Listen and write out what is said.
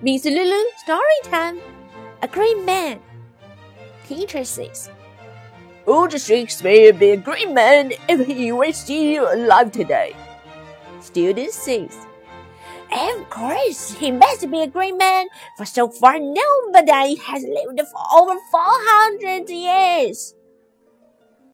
Miss Lulu, story time. A great man. Teacher says, Would Shakespeare be a great man if he were still alive today? Student says, Of course, he must be a great man, for so far nobody has lived for over 400 years.